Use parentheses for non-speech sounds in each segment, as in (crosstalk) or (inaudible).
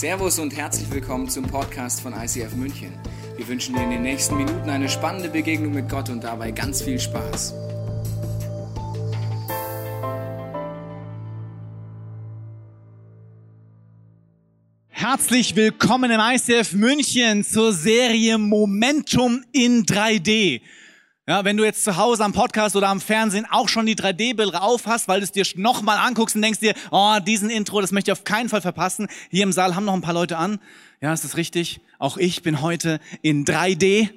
Servus und herzlich willkommen zum Podcast von ICF München. Wir wünschen dir in den nächsten Minuten eine spannende Begegnung mit Gott und dabei ganz viel Spaß. Herzlich willkommen im ICF München zur Serie Momentum in 3D. Ja, wenn du jetzt zu Hause am Podcast oder am Fernsehen auch schon die 3D-Bilder auf hast, weil du es dir nochmal anguckst und denkst dir, oh, diesen Intro, das möchte ich auf keinen Fall verpassen. Hier im Saal haben noch ein paar Leute an. Ja, ist das richtig? Auch ich bin heute in 3D.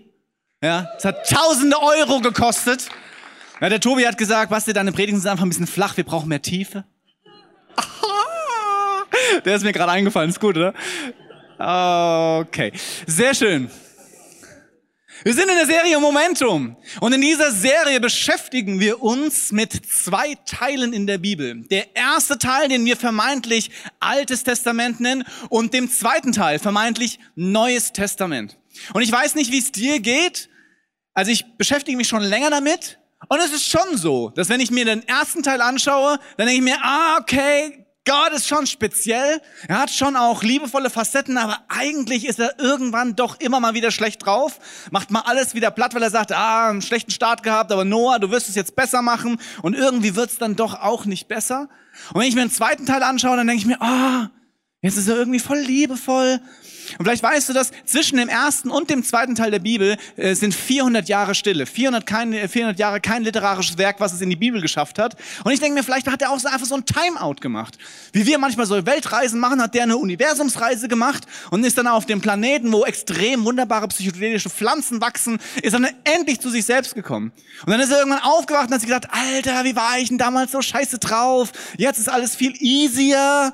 Ja, es hat tausende Euro gekostet. Ja, der Tobi hat gesagt, Basti, deine Predigten sind einfach ein bisschen flach, wir brauchen mehr Tiefe. (laughs) Der ist mir gerade eingefallen, ist gut, oder? Okay, sehr schön. Wir sind in der Serie Momentum und in dieser Serie beschäftigen wir uns mit zwei Teilen in der Bibel. Der erste Teil, den wir vermeintlich Altes Testament nennen und dem zweiten Teil vermeintlich Neues Testament. Und ich weiß nicht, wie es dir geht. Also ich beschäftige mich schon länger damit und es ist schon so, dass wenn ich mir den ersten Teil anschaue, dann denke ich mir, ah, okay, Gott ist schon speziell. Er hat schon auch liebevolle Facetten, aber eigentlich ist er irgendwann doch immer mal wieder schlecht drauf. Macht mal alles wieder platt, weil er sagt, ah, einen schlechten Start gehabt, aber Noah, du wirst es jetzt besser machen. Und irgendwie wird es dann doch auch nicht besser. Und wenn ich mir den zweiten Teil anschaue, dann denke ich mir, ah, oh, jetzt ist er irgendwie voll liebevoll. Und vielleicht weißt du das, zwischen dem ersten und dem zweiten Teil der Bibel äh, sind 400 Jahre Stille. 400, kein, 400 Jahre kein literarisches Werk, was es in die Bibel geschafft hat. Und ich denke mir, vielleicht hat er auch so einfach so ein Timeout gemacht. Wie wir manchmal so Weltreisen machen, hat der eine Universumsreise gemacht und ist dann auf dem Planeten, wo extrem wunderbare psychedelische Pflanzen wachsen, ist dann endlich zu sich selbst gekommen. Und dann ist er irgendwann aufgewacht und hat sich gesagt, Alter, wie war ich denn damals so scheiße drauf? Jetzt ist alles viel easier.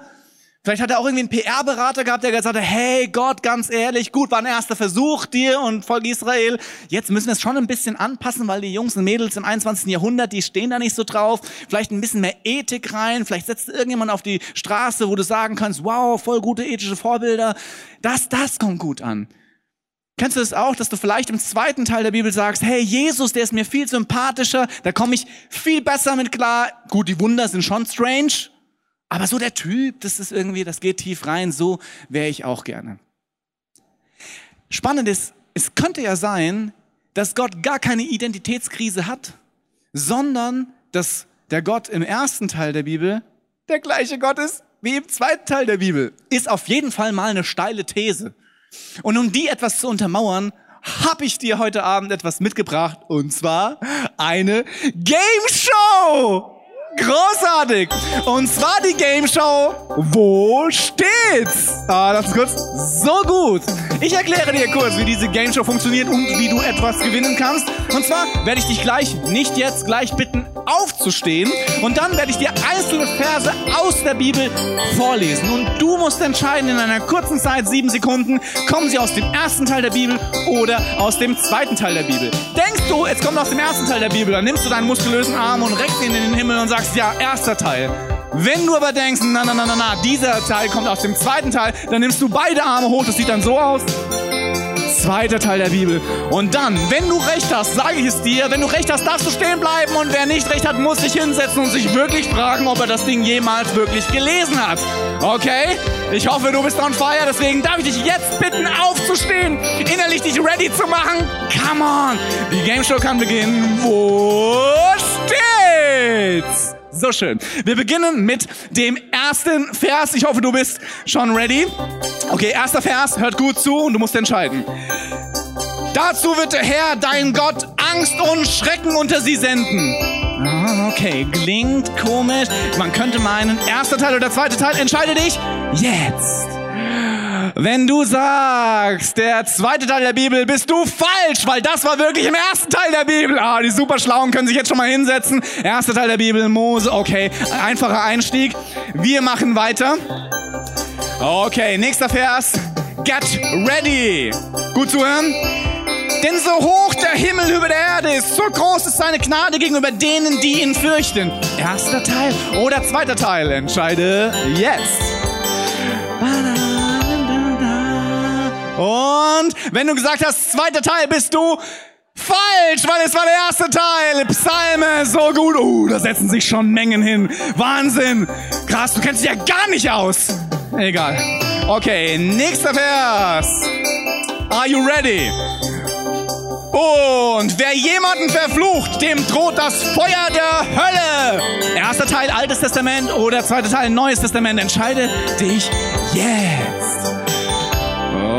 Vielleicht hat er auch irgendwie einen PR-Berater gehabt, der gesagt hat, hey Gott, ganz ehrlich, gut, war ein erster Versuch dir und Volk Israel. Jetzt müssen wir es schon ein bisschen anpassen, weil die Jungs und Mädels im 21. Jahrhundert, die stehen da nicht so drauf. Vielleicht ein bisschen mehr Ethik rein. Vielleicht setzt irgendjemand auf die Straße, wo du sagen kannst, wow, voll gute ethische Vorbilder. Das, das kommt gut an. Kennst du das auch, dass du vielleicht im zweiten Teil der Bibel sagst, hey, Jesus, der ist mir viel sympathischer, da komme ich viel besser mit klar. Gut, die Wunder sind schon strange, aber so der Typ, das ist irgendwie, das geht tief rein, so wäre ich auch gerne. Spannend ist, es könnte ja sein, dass Gott gar keine Identitätskrise hat, sondern dass der Gott im ersten Teil der Bibel der gleiche Gott ist wie im zweiten Teil der Bibel. Ist auf jeden Fall mal eine steile These. Und um die etwas zu untermauern, habe ich dir heute Abend etwas mitgebracht, und zwar eine Game Show! Großartig! Und zwar die Game Show Wo steht's? Ah, das ist kurz. So gut. Ich erkläre dir kurz, wie diese Game Show funktioniert und wie du etwas gewinnen kannst. Und zwar werde ich dich gleich, nicht jetzt, gleich bitten, aufzustehen. Und dann werde ich dir einzelne Verse aus der Bibel vorlesen. Und du musst entscheiden in einer kurzen Zeit, sieben Sekunden, kommen sie aus dem ersten Teil der Bibel oder aus dem zweiten Teil der Bibel. Denkst du, es kommt aus dem ersten Teil der Bibel, dann nimmst du deinen muskulösen Arm und reckst ihn in den Himmel und sagst, ja, erster Teil. Wenn du aber denkst, na, na, na, na, na, dieser Teil kommt aus dem zweiten Teil, dann nimmst du beide Arme hoch, das sieht dann so aus. Zweiter Teil der Bibel. Und dann, wenn du recht hast, sage ich es dir, wenn du recht hast, darfst du stehen bleiben und wer nicht recht hat, muss sich hinsetzen und sich wirklich fragen, ob er das Ding jemals wirklich gelesen hat. Okay? Ich hoffe, du bist on fire, deswegen darf ich dich jetzt bitten, aufzustehen, innerlich dich ready zu machen. Come on! Die Game Show kann beginnen. Wo steht's? So schön. Wir beginnen mit dem ersten Vers. Ich hoffe, du bist schon ready. Okay, erster Vers, hört gut zu und du musst entscheiden. Dazu wird der Herr, dein Gott, Angst und Schrecken unter sie senden. Ah, okay, klingt komisch. Man könnte meinen, erster Teil oder zweiter Teil, entscheide dich jetzt. Wenn du sagst, der zweite Teil der Bibel, bist du falsch, weil das war wirklich im ersten Teil der Bibel. Ah, die Superschlauen können sich jetzt schon mal hinsetzen. Erster Teil der Bibel, Mose, okay, einfacher Einstieg. Wir machen weiter. Okay, nächster Vers. Get ready. Gut zuhören. Denn so hoch der Himmel über der Erde ist, so groß ist seine Gnade gegenüber denen, die ihn fürchten. Erster Teil oder zweiter Teil? Entscheide jetzt. Und wenn du gesagt hast, zweiter Teil, bist du falsch, weil es war der erste Teil. Psalme, so gut. Uh, da setzen sich schon Mengen hin. Wahnsinn. Krass, du kennst dich ja gar nicht aus. Egal. Okay, nächster Vers. Are you ready? Und wer jemanden verflucht, dem droht das Feuer der Hölle. Erster Teil Altes Testament oder zweiter Teil Neues Testament. Entscheide dich jetzt.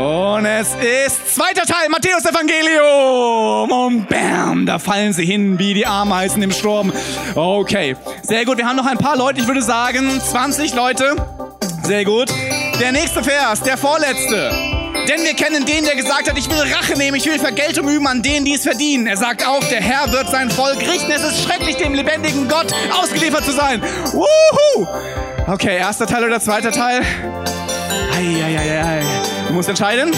Und es ist zweiter Teil Matthäus Evangelium. Und bam, da fallen sie hin wie die Ameisen im Sturm. Okay, sehr gut. Wir haben noch ein paar Leute. Ich würde sagen 20 Leute. Sehr gut. Der nächste Vers, der vorletzte. Denn wir kennen den, der gesagt hat, ich will Rache nehmen, ich will Vergeltung üben an denen, die es verdienen. Er sagt auch, der Herr wird sein Volk richten. Es ist schrecklich, dem lebendigen Gott ausgeliefert zu sein. Wuhu! Okay, erster Teil oder zweiter Teil? Eieieiei. Du musst entscheiden.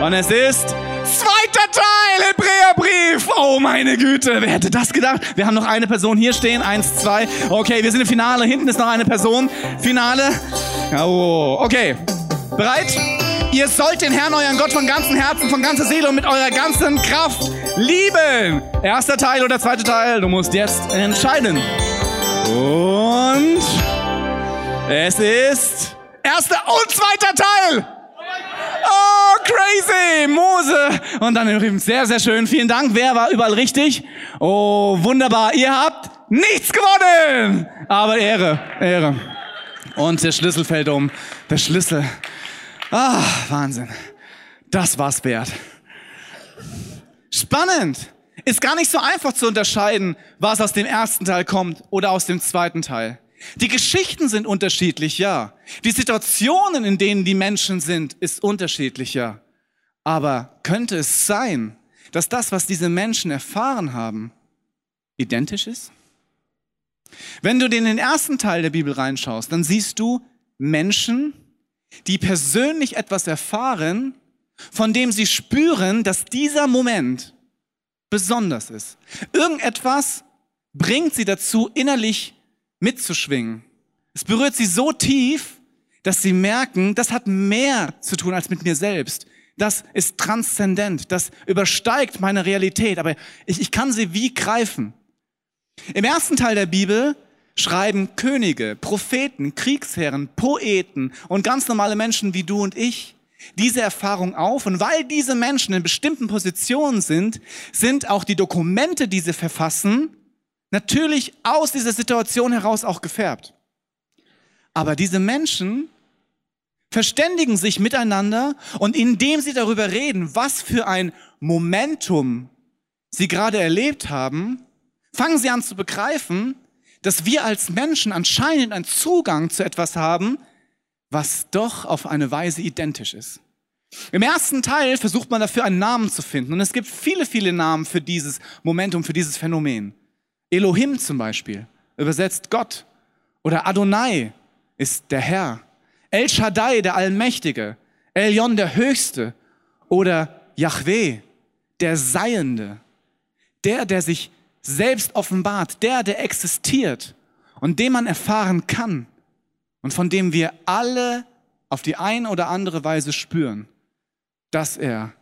Und es ist zweiter Teil, Hebräerbrief. Oh meine Güte, wer hätte das gedacht? Wir haben noch eine Person hier stehen. Eins, zwei. Okay, wir sind im Finale. Hinten ist noch eine Person. Finale. Oh, okay. Bereit? Ihr sollt den Herrn, euren Gott, von ganzem Herzen, von ganzer Seele und mit eurer ganzen Kraft lieben. Erster Teil oder zweiter Teil? Du musst jetzt entscheiden. Und es ist erster und zweiter Teil. Crazy! Mose! Und dann übrigens sehr, sehr schön. Vielen Dank. Wer war überall richtig? Oh, wunderbar. Ihr habt nichts gewonnen! Aber Ehre, Ehre. Und der Schlüssel fällt um. Der Schlüssel. Ah, Wahnsinn. Das war's wert. Spannend. Ist gar nicht so einfach zu unterscheiden, was aus dem ersten Teil kommt oder aus dem zweiten Teil. Die Geschichten sind unterschiedlich, ja. Die Situationen, in denen die Menschen sind, ist unterschiedlich, ja. Aber könnte es sein, dass das, was diese Menschen erfahren haben, identisch ist? Wenn du in den ersten Teil der Bibel reinschaust, dann siehst du Menschen, die persönlich etwas erfahren, von dem sie spüren, dass dieser Moment besonders ist. Irgendetwas bringt sie dazu, innerlich mitzuschwingen. Es berührt sie so tief, dass sie merken, das hat mehr zu tun als mit mir selbst. Das ist transzendent, das übersteigt meine Realität, aber ich, ich kann sie wie greifen. Im ersten Teil der Bibel schreiben Könige, Propheten, Kriegsherren, Poeten und ganz normale Menschen wie du und ich diese Erfahrung auf. Und weil diese Menschen in bestimmten Positionen sind, sind auch die Dokumente, die sie verfassen, natürlich aus dieser Situation heraus auch gefärbt. Aber diese Menschen verständigen sich miteinander und indem sie darüber reden, was für ein Momentum sie gerade erlebt haben, fangen sie an zu begreifen, dass wir als Menschen anscheinend einen Zugang zu etwas haben, was doch auf eine Weise identisch ist. Im ersten Teil versucht man dafür einen Namen zu finden und es gibt viele, viele Namen für dieses Momentum, für dieses Phänomen. Elohim zum Beispiel, übersetzt Gott. Oder Adonai ist der Herr. El Shaddai, der Allmächtige. Elion, der Höchste. Oder Yahweh, der Seiende. Der, der sich selbst offenbart, der, der existiert und den man erfahren kann und von dem wir alle auf die eine oder andere Weise spüren, dass er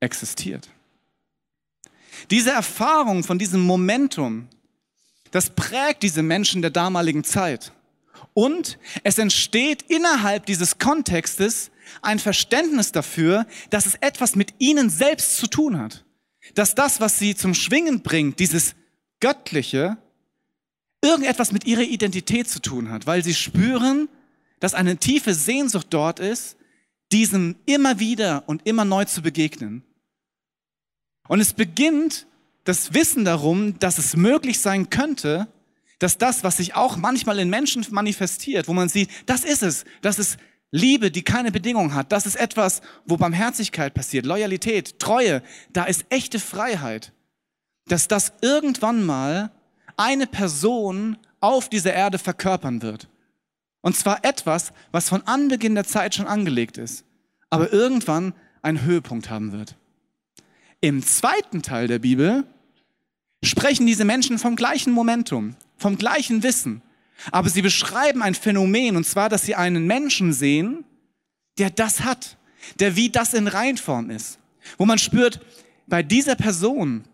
existiert. Diese Erfahrung von diesem Momentum, das prägt diese Menschen der damaligen Zeit. Und es entsteht innerhalb dieses Kontextes ein Verständnis dafür, dass es etwas mit ihnen selbst zu tun hat dass das, was sie zum Schwingen bringt, dieses Göttliche, irgendetwas mit ihrer Identität zu tun hat, weil sie spüren, dass eine tiefe Sehnsucht dort ist, diesem immer wieder und immer neu zu begegnen. Und es beginnt das Wissen darum, dass es möglich sein könnte, dass das, was sich auch manchmal in Menschen manifestiert, wo man sieht, das ist es, das ist Liebe, die keine Bedingung hat, das ist etwas, wo Barmherzigkeit passiert, Loyalität, Treue, da ist echte Freiheit. Dass das irgendwann mal eine Person auf dieser Erde verkörpern wird. Und zwar etwas, was von Anbeginn der Zeit schon angelegt ist, aber irgendwann einen Höhepunkt haben wird. Im zweiten Teil der Bibel sprechen diese Menschen vom gleichen Momentum, vom gleichen Wissen, aber sie beschreiben ein Phänomen, und zwar, dass sie einen Menschen sehen, der das hat, der wie das in Reinform ist. Wo man spürt, bei dieser Person,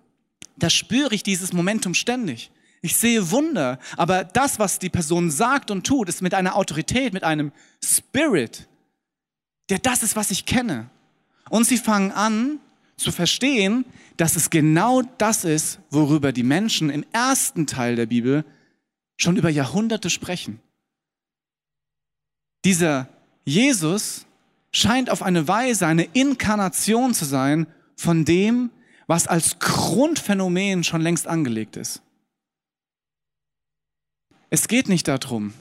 da spüre ich dieses Momentum ständig. Ich sehe Wunder, aber das, was die Person sagt und tut, ist mit einer Autorität, mit einem Spirit, der das ist, was ich kenne. Und sie fangen an zu verstehen, dass es genau das ist, worüber die Menschen im ersten Teil der Bibel schon über Jahrhunderte sprechen. Dieser Jesus scheint auf eine Weise eine Inkarnation zu sein von dem, was als Grundphänomen schon längst angelegt ist. Es geht nicht darum,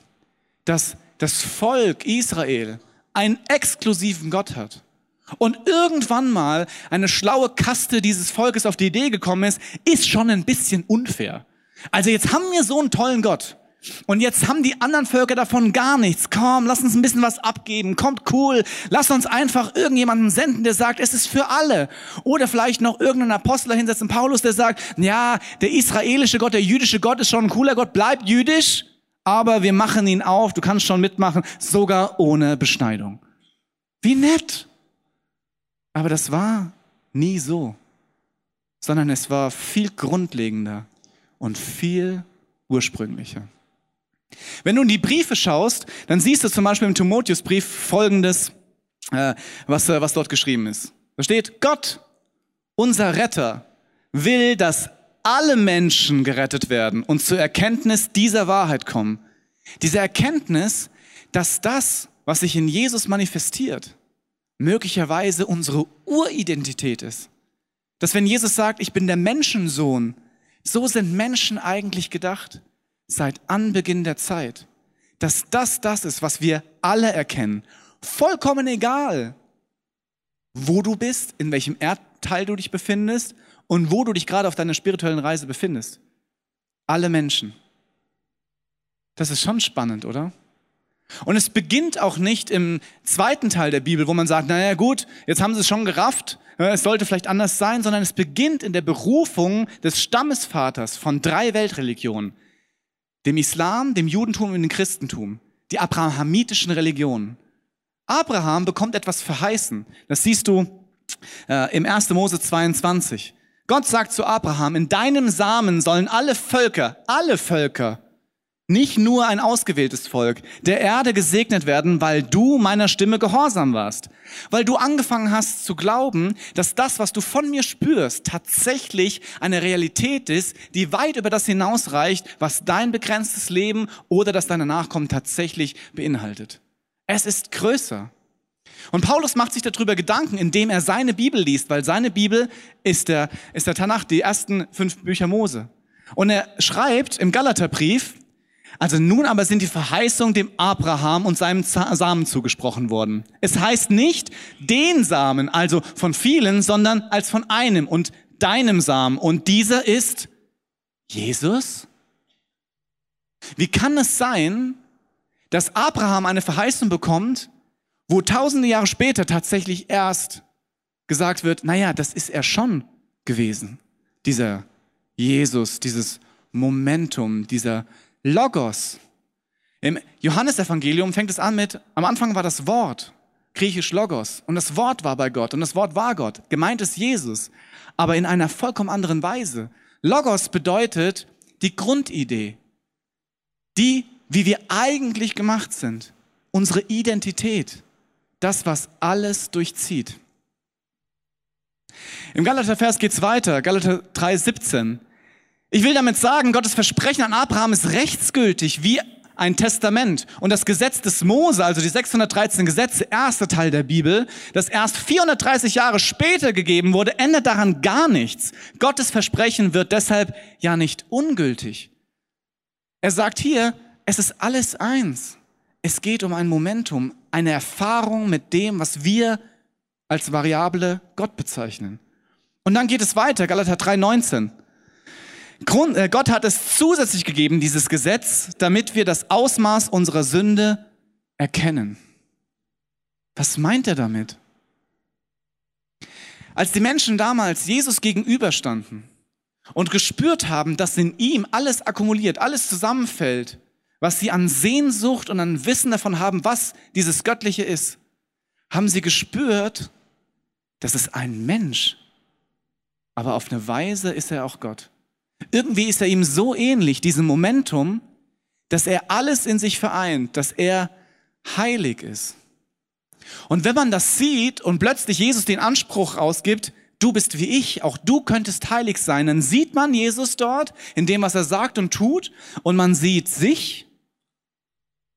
dass das Volk Israel einen exklusiven Gott hat und irgendwann mal eine schlaue Kaste dieses Volkes auf die Idee gekommen ist, ist schon ein bisschen unfair. Also jetzt haben wir so einen tollen Gott. Und jetzt haben die anderen Völker davon gar nichts. Komm, lass uns ein bisschen was abgeben. Kommt cool. Lass uns einfach irgendjemanden senden, der sagt, es ist für alle. Oder vielleicht noch irgendeinen Apostel hinsetzen, Paulus, der sagt, ja, der israelische Gott, der jüdische Gott ist schon ein cooler Gott, bleibt jüdisch, aber wir machen ihn auf, du kannst schon mitmachen, sogar ohne Beschneidung. Wie nett. Aber das war nie so, sondern es war viel grundlegender und viel ursprünglicher. Wenn du in die Briefe schaust, dann siehst du zum Beispiel im Timotheusbrief folgendes, äh, was, äh, was dort geschrieben ist. Da steht, Gott, unser Retter, will, dass alle Menschen gerettet werden und zur Erkenntnis dieser Wahrheit kommen. Diese Erkenntnis, dass das, was sich in Jesus manifestiert, möglicherweise unsere Uridentität ist. Dass wenn Jesus sagt, ich bin der Menschensohn, so sind Menschen eigentlich gedacht seit Anbeginn der Zeit. Dass das das ist, was wir alle erkennen. Vollkommen egal, wo du bist, in welchem Erdteil du dich befindest und wo du dich gerade auf deiner spirituellen Reise befindest. Alle Menschen. Das ist schon spannend, oder? Und es beginnt auch nicht im zweiten Teil der Bibel, wo man sagt, naja gut, jetzt haben sie es schon gerafft, es sollte vielleicht anders sein, sondern es beginnt in der Berufung des Stammesvaters von drei Weltreligionen dem Islam, dem Judentum und dem Christentum, die abrahamitischen Religionen. Abraham bekommt etwas verheißen. Das siehst du äh, im 1. Mose 22. Gott sagt zu Abraham, in deinem Samen sollen alle Völker, alle Völker nicht nur ein ausgewähltes Volk der Erde gesegnet werden, weil du meiner Stimme gehorsam warst, weil du angefangen hast zu glauben, dass das, was du von mir spürst, tatsächlich eine Realität ist, die weit über das hinausreicht, was dein begrenztes Leben oder das deiner Nachkommen tatsächlich beinhaltet. Es ist größer. Und Paulus macht sich darüber Gedanken, indem er seine Bibel liest, weil seine Bibel ist der, ist der Tanach, die ersten fünf Bücher Mose. Und er schreibt im Galaterbrief, also nun aber sind die Verheißungen dem Abraham und seinem Samen zugesprochen worden. Es heißt nicht den Samen, also von vielen, sondern als von einem und deinem Samen. Und dieser ist Jesus? Wie kann es sein, dass Abraham eine Verheißung bekommt, wo tausende Jahre später tatsächlich erst gesagt wird, naja, das ist er schon gewesen. Dieser Jesus, dieses Momentum, dieser Logos. Im Johannesevangelium fängt es an mit, am Anfang war das Wort, griechisch Logos, und das Wort war bei Gott, und das Wort war Gott. Gemeint ist Jesus, aber in einer vollkommen anderen Weise. Logos bedeutet die Grundidee, die, wie wir eigentlich gemacht sind, unsere Identität, das, was alles durchzieht. Im Galater-Vers geht's weiter, Galater 3, 17. Ich will damit sagen, Gottes Versprechen an Abraham ist rechtsgültig wie ein Testament. Und das Gesetz des Mose, also die 613 Gesetze, erster Teil der Bibel, das erst 430 Jahre später gegeben wurde, ändert daran gar nichts. Gottes Versprechen wird deshalb ja nicht ungültig. Er sagt hier, es ist alles eins. Es geht um ein Momentum, eine Erfahrung mit dem, was wir als Variable Gott bezeichnen. Und dann geht es weiter, Galater 3,19. Grund, äh, Gott hat es zusätzlich gegeben, dieses Gesetz, damit wir das Ausmaß unserer Sünde erkennen. Was meint er damit? Als die Menschen damals Jesus gegenüberstanden und gespürt haben, dass in ihm alles akkumuliert, alles zusammenfällt, was sie an Sehnsucht und an Wissen davon haben, was dieses Göttliche ist, haben sie gespürt, dass es ein Mensch, aber auf eine Weise ist er auch Gott. Irgendwie ist er ihm so ähnlich, diesem Momentum, dass er alles in sich vereint, dass er heilig ist. Und wenn man das sieht und plötzlich Jesus den Anspruch ausgibt, du bist wie ich, auch du könntest heilig sein, dann sieht man Jesus dort in dem, was er sagt und tut, und man sieht sich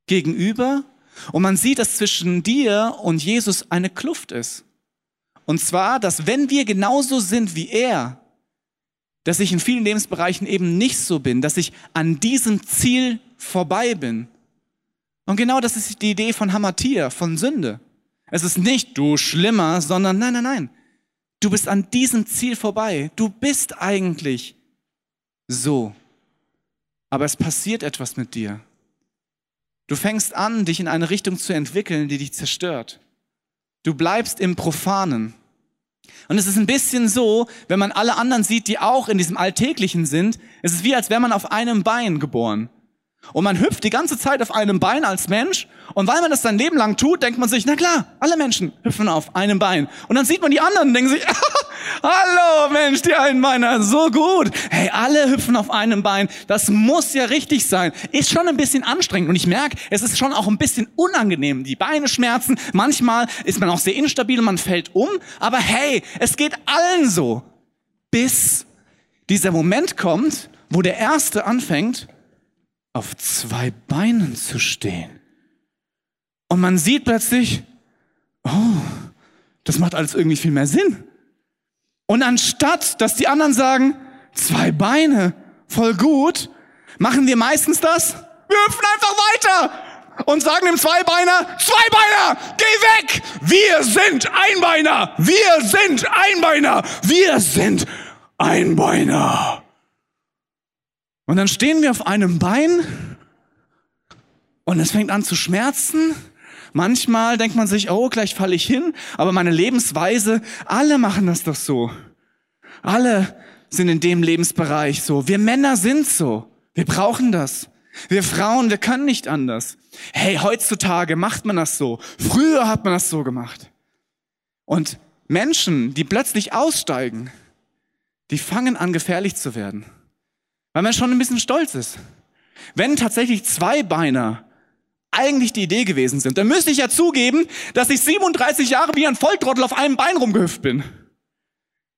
gegenüber und man sieht, dass zwischen dir und Jesus eine Kluft ist. Und zwar, dass wenn wir genauso sind wie er, dass ich in vielen Lebensbereichen eben nicht so bin, dass ich an diesem Ziel vorbei bin. Und genau das ist die Idee von Hamatia, von Sünde. Es ist nicht du schlimmer, sondern nein, nein, nein. Du bist an diesem Ziel vorbei. Du bist eigentlich so. Aber es passiert etwas mit dir. Du fängst an, dich in eine Richtung zu entwickeln, die dich zerstört. Du bleibst im Profanen. Und es ist ein bisschen so, wenn man alle anderen sieht, die auch in diesem Alltäglichen sind, es ist wie, als wäre man auf einem Bein geboren. Und man hüpft die ganze Zeit auf einem Bein als Mensch. Und weil man das sein Leben lang tut, denkt man sich, na klar, alle Menschen hüpfen auf einem Bein. Und dann sieht man die anderen und denkt sich, (laughs) hallo Mensch, die Einbeiner, so gut. Hey, alle hüpfen auf einem Bein. Das muss ja richtig sein. Ist schon ein bisschen anstrengend. Und ich merke, es ist schon auch ein bisschen unangenehm. Die Beine schmerzen. Manchmal ist man auch sehr instabil man fällt um. Aber hey, es geht allen so. Bis dieser Moment kommt, wo der Erste anfängt, auf zwei Beinen zu stehen. Und man sieht plötzlich, oh, das macht alles irgendwie viel mehr Sinn. Und anstatt, dass die anderen sagen, zwei Beine, voll gut, machen wir meistens das, wir hüpfen einfach weiter und sagen dem Zweibeiner, Zweibeiner, geh weg! Wir sind Einbeiner! Wir sind Einbeiner! Wir sind Einbeiner! Und dann stehen wir auf einem Bein und es fängt an zu schmerzen. Manchmal denkt man sich, oh, gleich falle ich hin, aber meine Lebensweise, alle machen das doch so. Alle sind in dem Lebensbereich so. Wir Männer sind so. Wir brauchen das. Wir Frauen, wir können nicht anders. Hey, heutzutage macht man das so. Früher hat man das so gemacht. Und Menschen, die plötzlich aussteigen, die fangen an gefährlich zu werden. Weil man schon ein bisschen stolz ist. Wenn tatsächlich zwei Beiner eigentlich die Idee gewesen sind, dann müsste ich ja zugeben, dass ich 37 Jahre wie ein Volltrottel auf einem Bein rumgehüpft bin.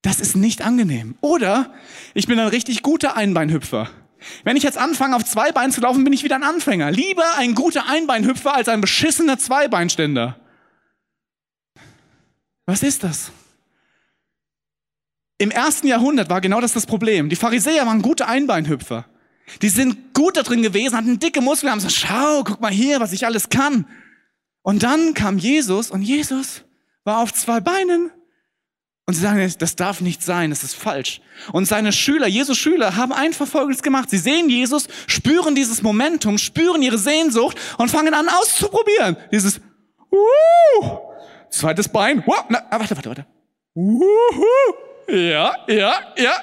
Das ist nicht angenehm. Oder ich bin ein richtig guter Einbeinhüpfer. Wenn ich jetzt anfange, auf zwei Beinen zu laufen, bin ich wieder ein Anfänger. Lieber ein guter Einbeinhüpfer als ein beschissener Zweibeinständer. Was ist das? Im ersten Jahrhundert war genau das das Problem. Die Pharisäer waren gute Einbeinhüpfer. Die sind gut da drin gewesen, hatten dicke Muskeln, haben gesagt, schau, guck mal hier, was ich alles kann. Und dann kam Jesus und Jesus war auf zwei Beinen. Und sie sagen, das darf nicht sein, das ist falsch. Und seine Schüler, Jesus Schüler, haben einfach Folgendes gemacht. Sie sehen Jesus, spüren dieses Momentum, spüren ihre Sehnsucht und fangen an auszuprobieren. Dieses, uh, zweites Bein, uh, na, warte, warte, warte. Uh, ja, ja, ja.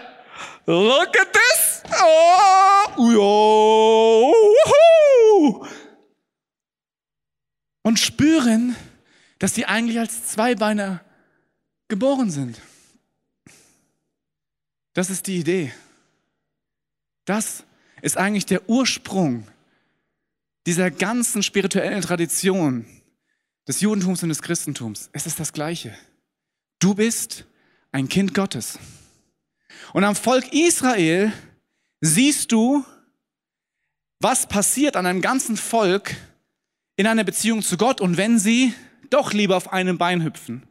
Look at this. Oh, und spüren, dass sie eigentlich als Zweibeiner geboren sind. Das ist die Idee. Das ist eigentlich der Ursprung dieser ganzen spirituellen Tradition des Judentums und des Christentums. Es ist das Gleiche. Du bist ein Kind Gottes. Und am Volk Israel siehst du, was passiert an einem ganzen Volk in einer Beziehung zu Gott und wenn sie doch lieber auf einem Bein hüpfen.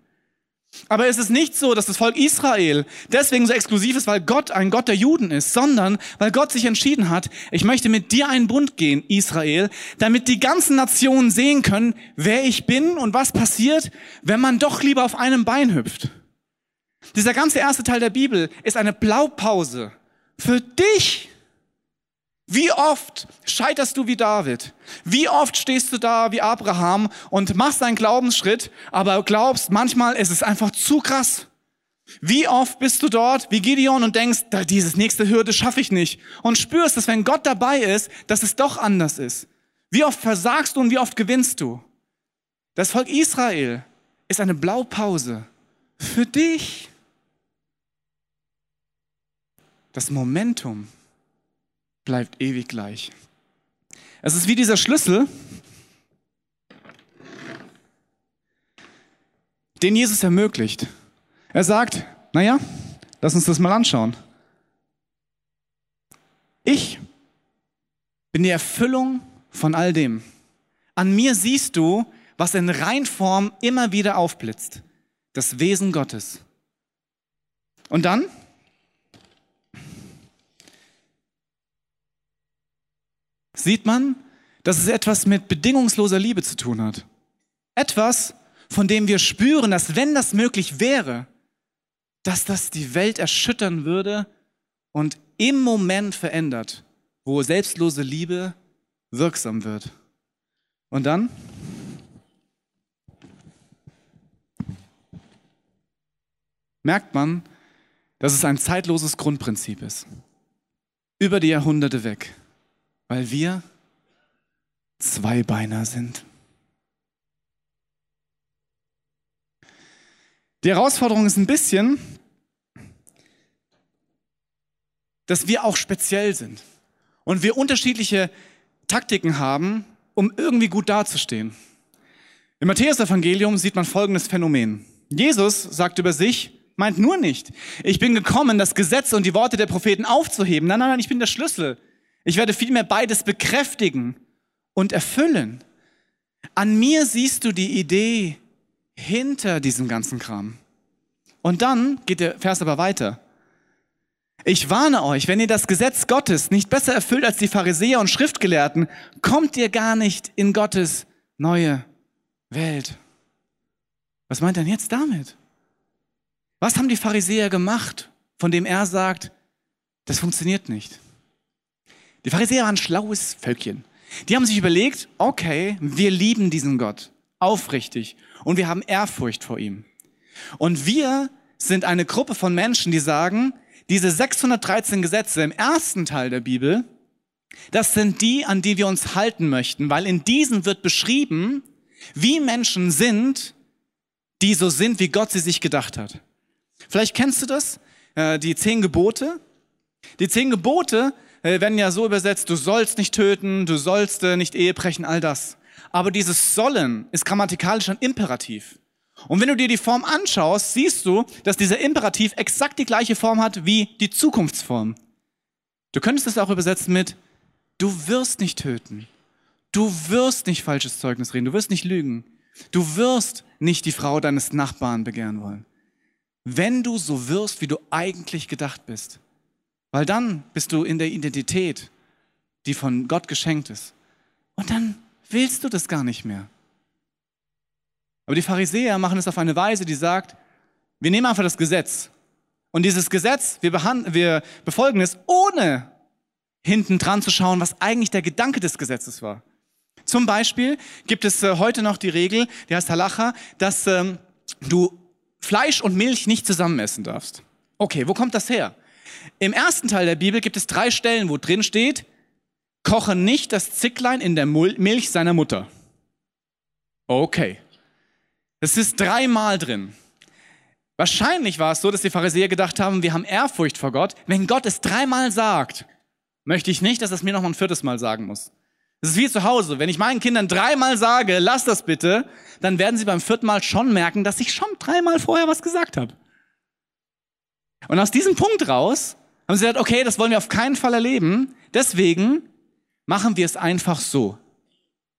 Aber es ist nicht so, dass das Volk Israel deswegen so exklusiv ist, weil Gott ein Gott der Juden ist, sondern weil Gott sich entschieden hat, ich möchte mit dir einen Bund gehen, Israel, damit die ganzen Nationen sehen können, wer ich bin und was passiert, wenn man doch lieber auf einem Bein hüpft. Dieser ganze erste Teil der Bibel ist eine Blaupause für dich. Wie oft scheiterst du wie David? Wie oft stehst du da wie Abraham und machst einen Glaubensschritt, aber glaubst manchmal, es ist einfach zu krass. Wie oft bist du dort wie Gideon und denkst, dieses nächste Hürde schaffe ich nicht und spürst, dass wenn Gott dabei ist, dass es doch anders ist. Wie oft versagst du und wie oft gewinnst du? Das Volk Israel ist eine Blaupause für dich. Das Momentum bleibt ewig gleich. Es ist wie dieser Schlüssel. den Jesus ermöglicht. Er sagt, naja, lass uns das mal anschauen. Ich bin die Erfüllung von all dem. An mir siehst du, was in Reinform immer wieder aufblitzt. Das Wesen Gottes. Und dann? Sieht man, dass es etwas mit bedingungsloser Liebe zu tun hat. Etwas, von dem wir spüren, dass wenn das möglich wäre, dass das die Welt erschüttern würde und im Moment verändert, wo selbstlose Liebe wirksam wird. Und dann? Merkt man, dass es ein zeitloses Grundprinzip ist. Über die Jahrhunderte weg. Weil wir Zweibeiner sind. Die Herausforderung ist ein bisschen, dass wir auch speziell sind und wir unterschiedliche Taktiken haben, um irgendwie gut dazustehen. Im Matthäus-Evangelium sieht man folgendes Phänomen. Jesus sagt über sich, meint nur nicht, ich bin gekommen, das Gesetz und die Worte der Propheten aufzuheben. Nein, nein, nein, ich bin der Schlüssel. Ich werde vielmehr beides bekräftigen und erfüllen. An mir siehst du die Idee hinter diesem ganzen Kram. Und dann geht der Vers aber weiter. Ich warne euch, wenn ihr das Gesetz Gottes nicht besser erfüllt als die Pharisäer und Schriftgelehrten, kommt ihr gar nicht in Gottes neue Welt. Was meint er denn jetzt damit? Was haben die Pharisäer gemacht, von dem er sagt, das funktioniert nicht? Die Pharisäer waren ein schlaues Völkchen. Die haben sich überlegt, okay, wir lieben diesen Gott aufrichtig und wir haben Ehrfurcht vor ihm. Und wir sind eine Gruppe von Menschen, die sagen, diese 613 Gesetze im ersten Teil der Bibel, das sind die, an die wir uns halten möchten, weil in diesen wird beschrieben, wie Menschen sind, die so sind, wie Gott sie sich gedacht hat. Vielleicht kennst du das, äh, die zehn Gebote. Die zehn Gebote werden ja so übersetzt, du sollst nicht töten, du sollst äh, nicht Ehe brechen, all das. Aber dieses sollen ist grammatikalisch ein Imperativ. Und wenn du dir die Form anschaust, siehst du, dass dieser Imperativ exakt die gleiche Form hat wie die Zukunftsform. Du könntest es auch übersetzen mit, du wirst nicht töten. Du wirst nicht falsches Zeugnis reden. Du wirst nicht lügen. Du wirst nicht die Frau deines Nachbarn begehren wollen. Wenn du so wirst, wie du eigentlich gedacht bist. Weil dann bist du in der Identität, die von Gott geschenkt ist. Und dann willst du das gar nicht mehr. Aber die Pharisäer machen es auf eine Weise, die sagt, wir nehmen einfach das Gesetz. Und dieses Gesetz, wir, wir befolgen es, ohne hinten dran zu schauen, was eigentlich der Gedanke des Gesetzes war. Zum Beispiel gibt es äh, heute noch die Regel, die heißt Halacha, dass ähm, du Fleisch und Milch nicht zusammen essen darfst. Okay, wo kommt das her? Im ersten Teil der Bibel gibt es drei Stellen, wo drin steht, koche nicht das Zicklein in der Milch seiner Mutter. Okay. Es ist dreimal drin. Wahrscheinlich war es so, dass die Pharisäer gedacht haben, wir haben Ehrfurcht vor Gott. Wenn Gott es dreimal sagt, möchte ich nicht, dass es mir noch mal ein viertes Mal sagen muss. Das ist wie zu Hause. Wenn ich meinen Kindern dreimal sage, lass das bitte, dann werden sie beim vierten Mal schon merken, dass ich schon dreimal vorher was gesagt habe. Und aus diesem Punkt raus haben sie gesagt, okay, das wollen wir auf keinen Fall erleben. Deswegen machen wir es einfach so.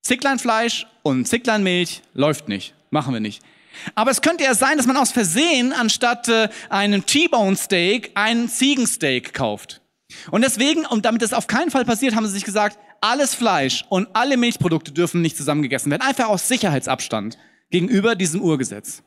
Zicklein Fleisch und Zicklein Milch läuft nicht. Machen wir nicht. Aber es könnte ja sein, dass man aus Versehen anstatt äh, einem T-Bone Steak einen Ziegensteak kauft. Und deswegen, und damit das auf keinen Fall passiert, haben sie sich gesagt, alles Fleisch und alle Milchprodukte dürfen nicht zusammen gegessen werden. Einfach aus Sicherheitsabstand gegenüber diesem Urgesetz.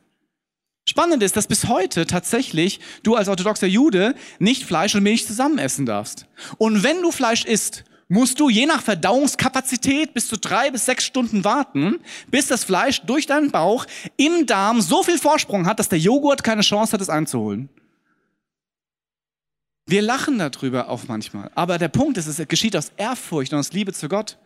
Spannend ist, dass bis heute tatsächlich du als orthodoxer Jude nicht Fleisch und Milch zusammen essen darfst. Und wenn du Fleisch isst musst du je nach Verdauungskapazität bis zu drei bis sechs Stunden warten, bis das Fleisch durch deinen Bauch im Darm so viel Vorsprung hat, dass der Joghurt keine Chance hat, es einzuholen. Wir lachen darüber auch manchmal. Aber der Punkt ist, es geschieht aus Ehrfurcht und aus Liebe zu Gott.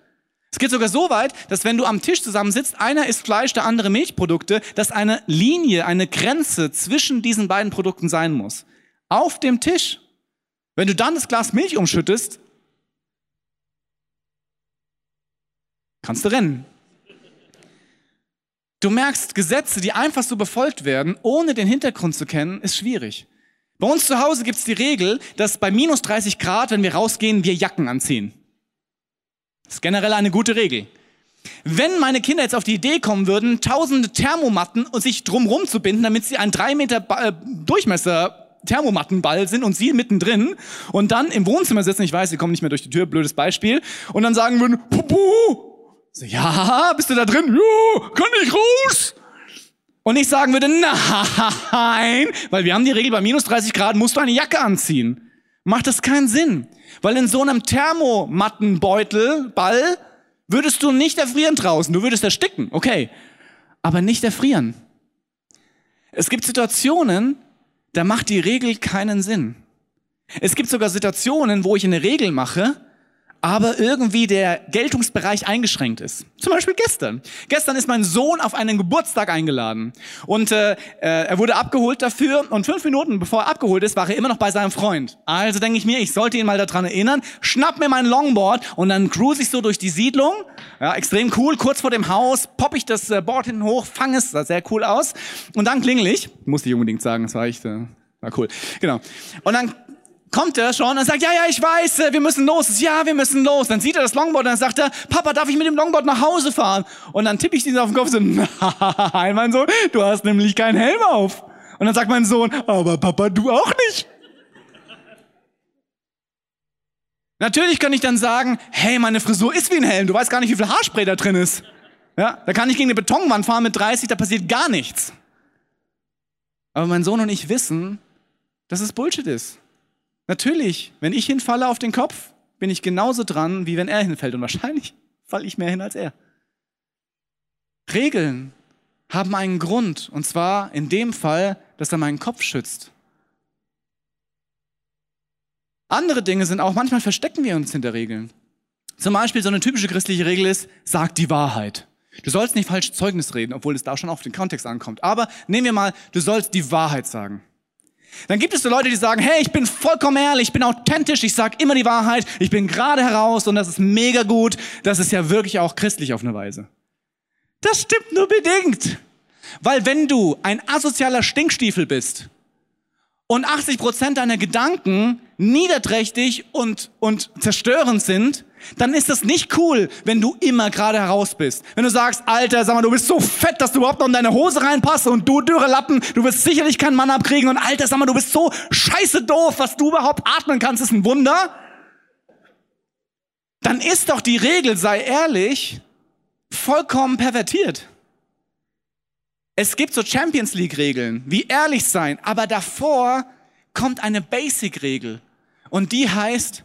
Es geht sogar so weit, dass wenn du am Tisch zusammensitzt, einer isst Fleisch, der andere Milchprodukte, dass eine Linie, eine Grenze zwischen diesen beiden Produkten sein muss. Auf dem Tisch. Wenn du dann das Glas Milch umschüttest, kannst du rennen. Du merkst, Gesetze, die einfach so befolgt werden, ohne den Hintergrund zu kennen, ist schwierig. Bei uns zu Hause gibt es die Regel, dass bei minus 30 Grad, wenn wir rausgehen, wir Jacken anziehen. Das ist generell eine gute Regel. Wenn meine Kinder jetzt auf die Idee kommen würden, tausende Thermomatten und sich drumrum zu binden, damit sie ein drei Meter äh, Durchmesser Thermomattenball sind und sie mittendrin und dann im Wohnzimmer sitzen, ich weiß, sie kommen nicht mehr durch die Tür, blödes Beispiel, und dann sagen würden, Pupu, so, ja, bist du da drin? Ja, kann ich raus? Und ich sagen würde, nein, weil wir haben die Regel, bei minus 30 Grad musst du eine Jacke anziehen. Macht das keinen Sinn. Weil in so einem Thermomattenbeutel, Ball, würdest du nicht erfrieren draußen. Du würdest ersticken, okay. Aber nicht erfrieren. Es gibt Situationen, da macht die Regel keinen Sinn. Es gibt sogar Situationen, wo ich eine Regel mache, aber irgendwie der Geltungsbereich eingeschränkt ist. Zum Beispiel gestern. Gestern ist mein Sohn auf einen Geburtstag eingeladen und äh, äh, er wurde abgeholt dafür und fünf Minuten bevor er abgeholt ist, war er immer noch bei seinem Freund. Also denke ich mir, ich sollte ihn mal daran erinnern, schnapp mir mein Longboard und dann cruise ich so durch die Siedlung. Ja, extrem cool. Kurz vor dem Haus popp ich das äh, Board hinten hoch, fange es, sah sehr cool aus und dann klingel ich. Musste ich unbedingt sagen, das war echt... Äh, war cool. Genau. Und dann kommt er schon und sagt, ja, ja, ich weiß, äh, wir müssen los. Ja, wir müssen los. Dann sieht er das Longboard und dann sagt er, Papa, darf ich mit dem Longboard nach Hause fahren? Und dann tippe ich ihn auf den Kopf so, (laughs) nein, mein Sohn, du hast nämlich keinen Helm auf. Und dann sagt mein Sohn, aber Papa, du auch nicht. Natürlich kann ich dann sagen, hey, meine Frisur ist wie ein Helm. Du weißt gar nicht, wie viel Haarspray da drin ist. Ja, da kann ich gegen eine Betonwand fahren mit 30, da passiert gar nichts. Aber mein Sohn und ich wissen, dass es Bullshit ist. Natürlich, wenn ich hinfalle auf den Kopf, bin ich genauso dran, wie wenn er hinfällt. Und wahrscheinlich (laughs) falle ich mehr hin als er. Regeln haben einen Grund. Und zwar in dem Fall, dass er meinen Kopf schützt. Andere Dinge sind auch, manchmal verstecken wir uns hinter Regeln. Zum Beispiel so eine typische christliche Regel ist, sag die Wahrheit. Du sollst nicht falsch Zeugnis reden, obwohl es da schon auf den Kontext ankommt. Aber nehmen wir mal, du sollst die Wahrheit sagen. Dann gibt es so Leute, die sagen, hey, ich bin vollkommen ehrlich, ich bin authentisch, ich sage immer die Wahrheit, ich bin gerade heraus und das ist mega gut. Das ist ja wirklich auch christlich auf eine Weise. Das stimmt nur bedingt. Weil wenn du ein asozialer Stinkstiefel bist und 80 Prozent deiner Gedanken niederträchtig und, und zerstörend sind, dann ist das nicht cool, wenn du immer gerade heraus bist. Wenn du sagst, Alter, sag mal, du bist so fett, dass du überhaupt noch in deine Hose reinpasst und du dürre Lappen, du wirst sicherlich keinen Mann abkriegen und Alter, sag mal, du bist so scheiße doof, was du überhaupt atmen kannst, ist ein Wunder. Dann ist doch die Regel, sei ehrlich, vollkommen pervertiert. Es gibt so Champions League Regeln, wie ehrlich sein, aber davor kommt eine Basic Regel und die heißt,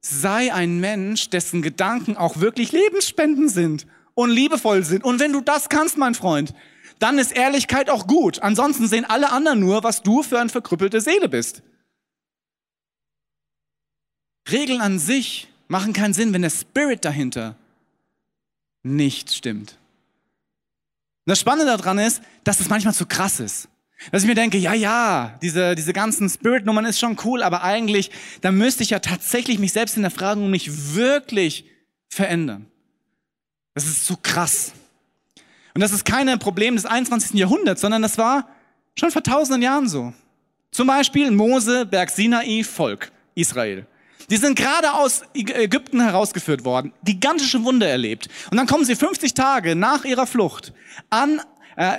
sei ein Mensch, dessen Gedanken auch wirklich lebensspenden sind und liebevoll sind. Und wenn du das kannst, mein Freund, dann ist Ehrlichkeit auch gut. Ansonsten sehen alle anderen nur, was du für eine verkrüppelte Seele bist. Regeln an sich machen keinen Sinn, wenn der Spirit dahinter nicht stimmt. Das Spannende daran ist, dass es manchmal zu krass ist. Dass ich mir denke, ja, ja, diese, diese ganzen Spirit-Nummern ist schon cool, aber eigentlich, da müsste ich ja tatsächlich mich selbst in der Frage und mich wirklich verändern. Das ist zu krass. Und das ist kein Problem des 21. Jahrhunderts, sondern das war schon vor tausenden Jahren so. Zum Beispiel Mose, Berg Sinai, Volk, Israel. Die sind gerade aus Ägypten herausgeführt worden, gigantische Wunder erlebt. Und dann kommen sie 50 Tage nach ihrer Flucht an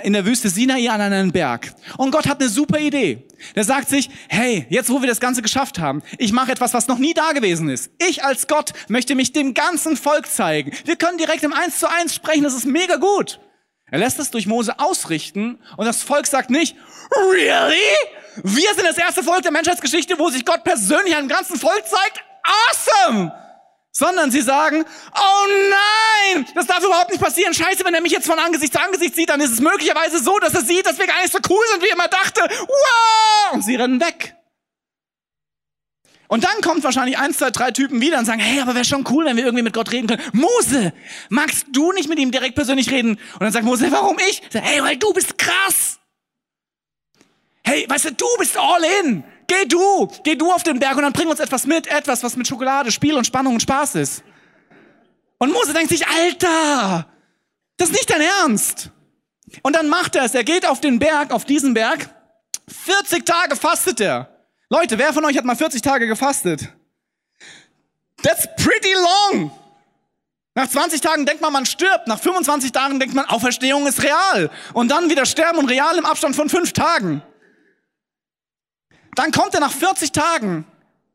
in der Wüste Sinai an einen Berg. Und Gott hat eine super Idee. Der sagt sich, hey, jetzt wo wir das Ganze geschafft haben, ich mache etwas, was noch nie da gewesen ist. Ich als Gott möchte mich dem ganzen Volk zeigen. Wir können direkt im Eins zu Eins sprechen, das ist mega gut. Er lässt es durch Mose ausrichten und das Volk sagt nicht, really? Wir sind das erste Volk der Menschheitsgeschichte, wo sich Gott persönlich einem ganzen Volk zeigt? Awesome! Sondern sie sagen, oh nein, das darf überhaupt nicht passieren. Scheiße, wenn er mich jetzt von Angesicht zu Angesicht sieht, dann ist es möglicherweise so, dass er sieht, dass wir gar nicht so cool sind, wie er immer dachte. Wow! Und sie rennen weg. Und dann kommt wahrscheinlich eins, zwei, drei Typen wieder und sagen, hey, aber wäre schon cool, wenn wir irgendwie mit Gott reden können. Mose, magst du nicht mit ihm direkt persönlich reden? Und dann sagt Mose, warum ich? Sag, hey, weil du bist krass. Hey, weißt du, du bist all in. Geh du, geh du auf den Berg und dann bring uns etwas mit, etwas, was mit Schokolade, Spiel und Spannung und Spaß ist. Und Mose denkt sich, Alter, das ist nicht dein Ernst. Und dann macht er es. Er geht auf den Berg, auf diesen Berg. 40 Tage fastet er. Leute, wer von euch hat mal 40 Tage gefastet? That's pretty long. Nach 20 Tagen denkt man, man stirbt. Nach 25 Tagen denkt man, Auferstehung ist real. Und dann wieder sterben und real im Abstand von fünf Tagen. Dann kommt er nach 40 Tagen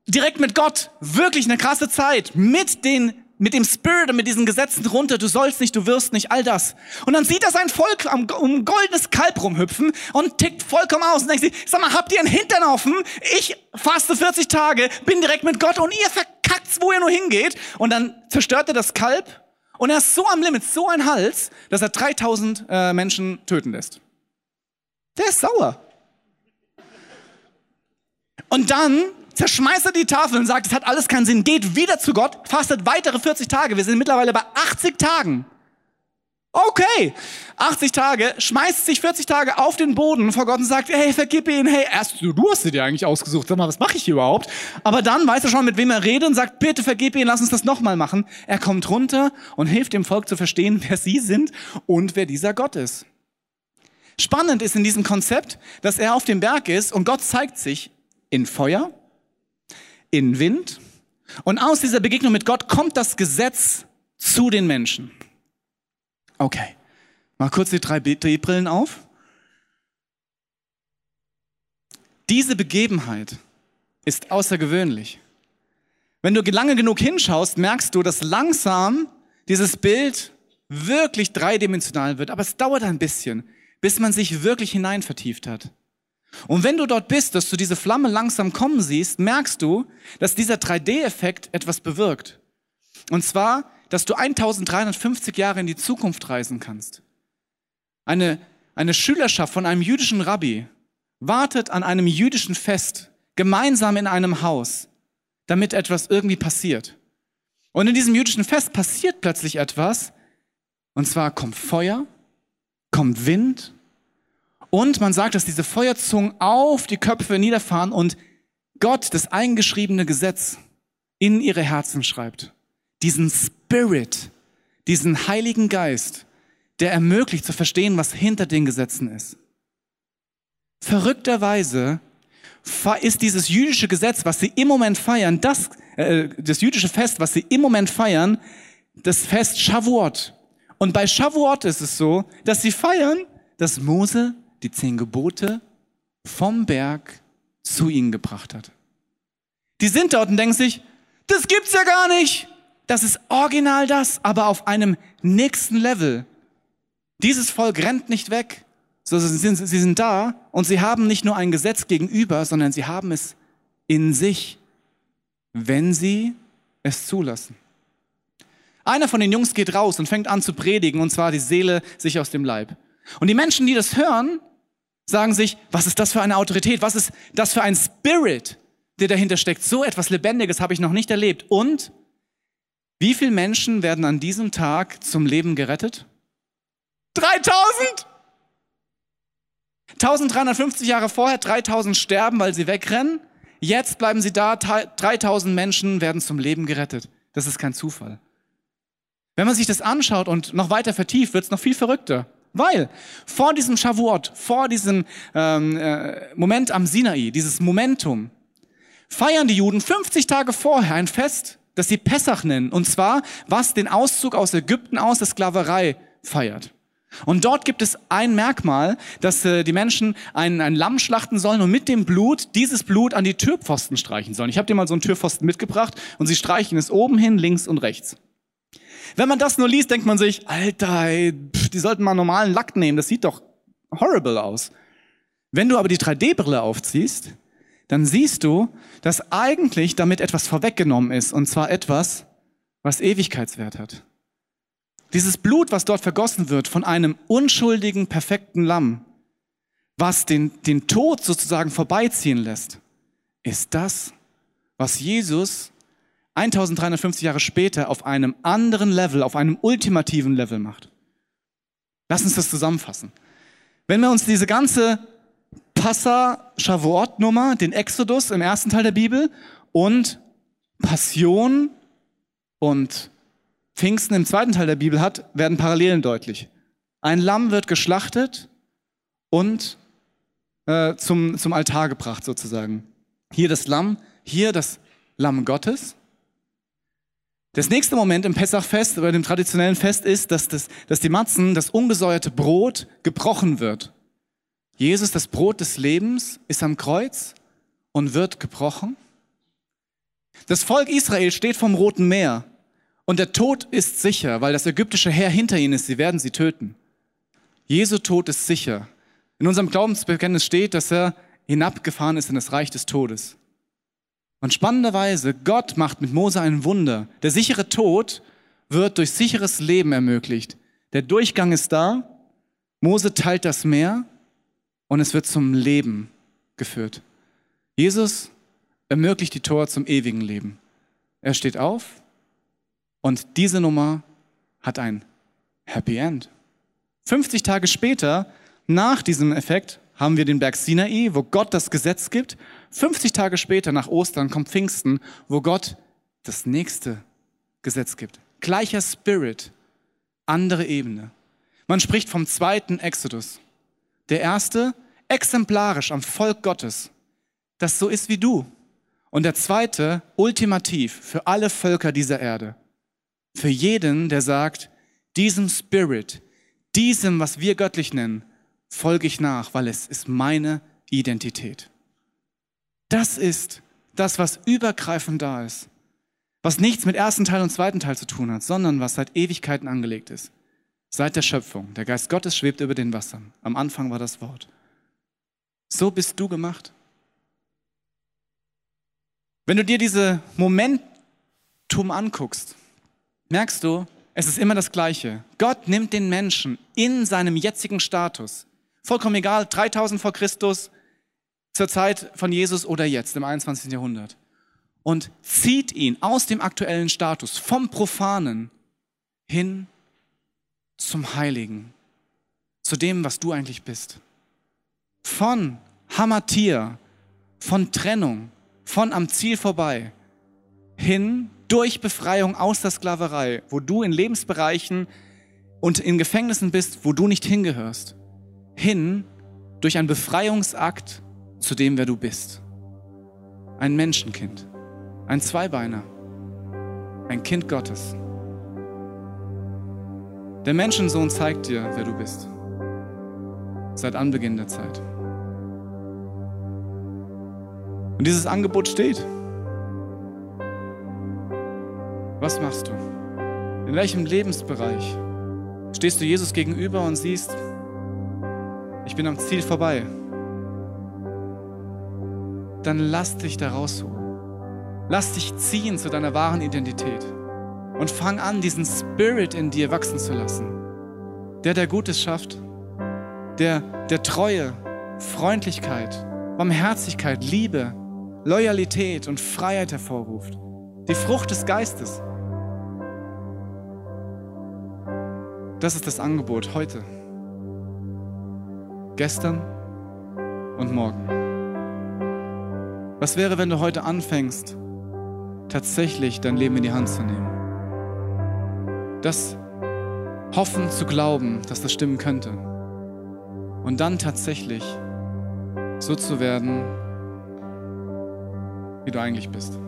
direkt mit Gott. Wirklich eine krasse Zeit. Mit den mit dem Spirit und mit diesen Gesetzen runter, du sollst nicht, du wirst nicht, all das. Und dann sieht er sein Volk am, um goldenes Kalb rumhüpfen und tickt vollkommen aus und denkt sich, sag mal, habt ihr einen Hintern offen? Ich faste 40 Tage, bin direkt mit Gott und ihr verkackt's, wo ihr nur hingeht. Und dann zerstört er das Kalb und er ist so am Limit, so ein Hals, dass er 3000 äh, Menschen töten lässt. Der ist sauer. Und dann zerschmeißt er die Tafel und sagt, es hat alles keinen Sinn, geht wieder zu Gott, fastet weitere 40 Tage. Wir sind mittlerweile bei 80 Tagen. Okay, 80 Tage, schmeißt sich 40 Tage auf den Boden vor Gott und sagt, hey, vergib ihn, hey, erst du, du hast sie dir eigentlich ausgesucht, sag mal, was mache ich hier überhaupt? Aber dann weiß er schon, mit wem er redet und sagt, bitte vergib ihn, lass uns das nochmal machen. Er kommt runter und hilft dem Volk zu verstehen, wer sie sind und wer dieser Gott ist. Spannend ist in diesem Konzept, dass er auf dem Berg ist und Gott zeigt sich in Feuer, in Wind. Und aus dieser Begegnung mit Gott kommt das Gesetz zu den Menschen. Okay, mal kurz die drei Brillen auf. Diese Begebenheit ist außergewöhnlich. Wenn du lange genug hinschaust, merkst du, dass langsam dieses Bild wirklich dreidimensional wird. Aber es dauert ein bisschen, bis man sich wirklich hinein vertieft hat. Und wenn du dort bist, dass du diese Flamme langsam kommen siehst, merkst du, dass dieser 3D-Effekt etwas bewirkt. Und zwar, dass du 1350 Jahre in die Zukunft reisen kannst. Eine, eine Schülerschaft von einem jüdischen Rabbi wartet an einem jüdischen Fest gemeinsam in einem Haus, damit etwas irgendwie passiert. Und in diesem jüdischen Fest passiert plötzlich etwas, und zwar kommt Feuer, kommt Wind, und man sagt, dass diese Feuerzungen auf die Köpfe niederfahren und Gott das eingeschriebene Gesetz in ihre Herzen schreibt. Diesen Spirit, diesen Heiligen Geist, der ermöglicht zu verstehen, was hinter den Gesetzen ist. Verrückterweise ist dieses jüdische Gesetz, was sie im Moment feiern, das, äh, das jüdische Fest, was sie im Moment feiern, das Fest Shavuot. Und bei Shavuot ist es so, dass sie feiern, dass Mose die zehn Gebote vom Berg zu ihnen gebracht hat. Die sind dort und denken sich, das gibt's ja gar nicht. Das ist original das, aber auf einem nächsten Level. Dieses Volk rennt nicht weg, sondern sie sind, sie sind da und sie haben nicht nur ein Gesetz gegenüber, sondern sie haben es in sich, wenn sie es zulassen. Einer von den Jungs geht raus und fängt an zu predigen, und zwar die Seele sich aus dem Leib. Und die Menschen, die das hören, sagen sich, was ist das für eine Autorität? Was ist das für ein Spirit, der dahinter steckt? So etwas Lebendiges habe ich noch nicht erlebt. Und wie viele Menschen werden an diesem Tag zum Leben gerettet? 3000! 1350 Jahre vorher, 3000 sterben, weil sie wegrennen. Jetzt bleiben sie da, 3000 Menschen werden zum Leben gerettet. Das ist kein Zufall. Wenn man sich das anschaut und noch weiter vertieft, wird es noch viel verrückter. Weil vor diesem Shavuot, vor diesem ähm, äh, Moment am Sinai, dieses Momentum, feiern die Juden 50 Tage vorher ein Fest, das sie Pessach nennen. Und zwar, was den Auszug aus Ägypten aus der Sklaverei feiert. Und dort gibt es ein Merkmal, dass äh, die Menschen ein, ein Lamm schlachten sollen und mit dem Blut dieses Blut an die Türpfosten streichen sollen. Ich habe dir mal so einen Türpfosten mitgebracht und sie streichen es oben hin, links und rechts. Wenn man das nur liest, denkt man sich, Alter, die sollten mal normalen Lack nehmen, das sieht doch horrible aus. Wenn du aber die 3D-Brille aufziehst, dann siehst du, dass eigentlich damit etwas vorweggenommen ist, und zwar etwas, was Ewigkeitswert hat. Dieses Blut, was dort vergossen wird von einem unschuldigen, perfekten Lamm, was den, den Tod sozusagen vorbeiziehen lässt, ist das, was Jesus 1350 Jahre später auf einem anderen Level, auf einem ultimativen Level macht. Lass uns das zusammenfassen. Wenn wir uns diese ganze Passa Shavuot Nummer, den Exodus im ersten Teil der Bibel und Passion und Pfingsten im zweiten Teil der Bibel hat, werden Parallelen deutlich. Ein Lamm wird geschlachtet und äh, zum, zum Altar gebracht sozusagen. Hier das Lamm, hier das Lamm Gottes. Das nächste Moment im Pessachfest, bei dem traditionellen Fest ist, dass, das, dass die Matzen, das ungesäuerte Brot gebrochen wird. Jesus, das Brot des Lebens, ist am Kreuz und wird gebrochen. Das Volk Israel steht vom Roten Meer und der Tod ist sicher, weil das ägyptische Heer hinter ihnen ist. Sie werden sie töten. Jesu Tod ist sicher. In unserem Glaubensbekenntnis steht, dass er hinabgefahren ist in das Reich des Todes. Und spannenderweise, Gott macht mit Mose ein Wunder. Der sichere Tod wird durch sicheres Leben ermöglicht. Der Durchgang ist da. Mose teilt das Meer und es wird zum Leben geführt. Jesus ermöglicht die Tor zum ewigen Leben. Er steht auf und diese Nummer hat ein Happy End. 50 Tage später, nach diesem Effekt, haben wir den Berg Sinai, wo Gott das Gesetz gibt. 50 Tage später, nach Ostern, kommt Pfingsten, wo Gott das nächste Gesetz gibt. Gleicher Spirit, andere Ebene. Man spricht vom zweiten Exodus. Der erste exemplarisch am Volk Gottes, das so ist wie du. Und der zweite ultimativ für alle Völker dieser Erde. Für jeden, der sagt, diesem Spirit, diesem, was wir göttlich nennen, folge ich nach, weil es ist meine Identität. Das ist das, was übergreifend da ist. Was nichts mit ersten Teil und zweiten Teil zu tun hat, sondern was seit Ewigkeiten angelegt ist. Seit der Schöpfung. Der Geist Gottes schwebt über den Wassern. Am Anfang war das Wort. So bist du gemacht. Wenn du dir diese Momentum anguckst, merkst du, es ist immer das Gleiche. Gott nimmt den Menschen in seinem jetzigen Status, vollkommen egal, 3000 vor Christus, zur Zeit von Jesus oder jetzt im 21. Jahrhundert, und zieht ihn aus dem aktuellen Status, vom Profanen hin zum Heiligen, zu dem, was du eigentlich bist von Hamatir, von Trennung, von am Ziel vorbei, hin durch Befreiung aus der Sklaverei, wo du in Lebensbereichen und in Gefängnissen bist, wo du nicht hingehörst, hin durch einen Befreiungsakt zu dem, wer du bist. Ein Menschenkind, ein Zweibeiner, ein Kind Gottes. Der Menschensohn zeigt dir, wer du bist, seit Anbeginn der Zeit. Und dieses Angebot steht. Was machst du? In welchem Lebensbereich stehst du Jesus gegenüber und siehst, ich bin am Ziel vorbei? Dann lass dich da rausholen. Lass dich ziehen zu deiner wahren Identität und fang an, diesen Spirit in dir wachsen zu lassen. Der, der Gutes schafft, der, der Treue, Freundlichkeit, Barmherzigkeit, Liebe, Loyalität und Freiheit hervorruft. Die Frucht des Geistes. Das ist das Angebot heute, gestern und morgen. Was wäre, wenn du heute anfängst, tatsächlich dein Leben in die Hand zu nehmen? Das Hoffen zu glauben, dass das stimmen könnte. Und dann tatsächlich so zu werden, wie du eigentlich bist.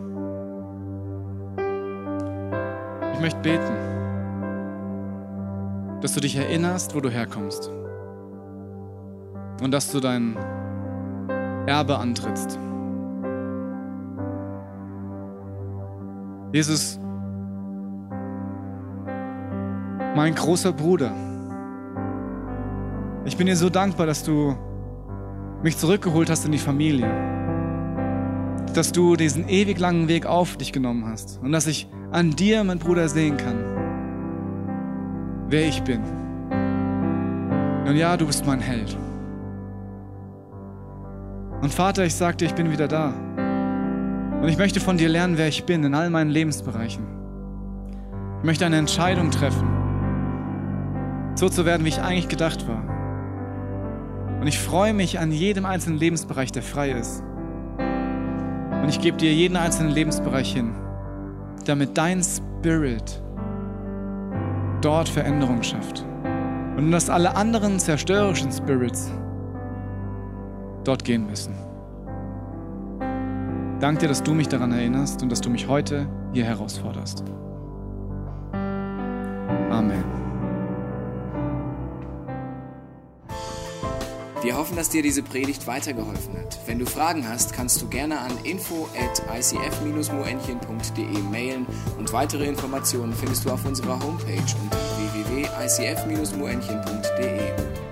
Ich möchte beten, dass du dich erinnerst, wo du herkommst und dass du dein Erbe antrittst. Jesus, mein großer Bruder, ich bin dir so dankbar, dass du mich zurückgeholt hast in die Familie dass du diesen ewig langen Weg auf dich genommen hast und dass ich an dir, mein Bruder, sehen kann, wer ich bin. Und ja, du bist mein Held. Und Vater, ich sag dir, ich bin wieder da. Und ich möchte von dir lernen, wer ich bin in all meinen Lebensbereichen. Ich möchte eine Entscheidung treffen, so zu werden, wie ich eigentlich gedacht war. Und ich freue mich an jedem einzelnen Lebensbereich, der frei ist. Und ich gebe dir jeden einzelnen Lebensbereich hin, damit dein Spirit dort Veränderung schafft. Und dass alle anderen zerstörerischen Spirits dort gehen müssen. Dank dir, dass du mich daran erinnerst und dass du mich heute hier herausforderst. Amen. Wir hoffen, dass dir diese Predigt weitergeholfen hat. Wenn du Fragen hast, kannst du gerne an info at icf-moenchen.de mailen und weitere Informationen findest du auf unserer Homepage unter www.icf-moenchen.de.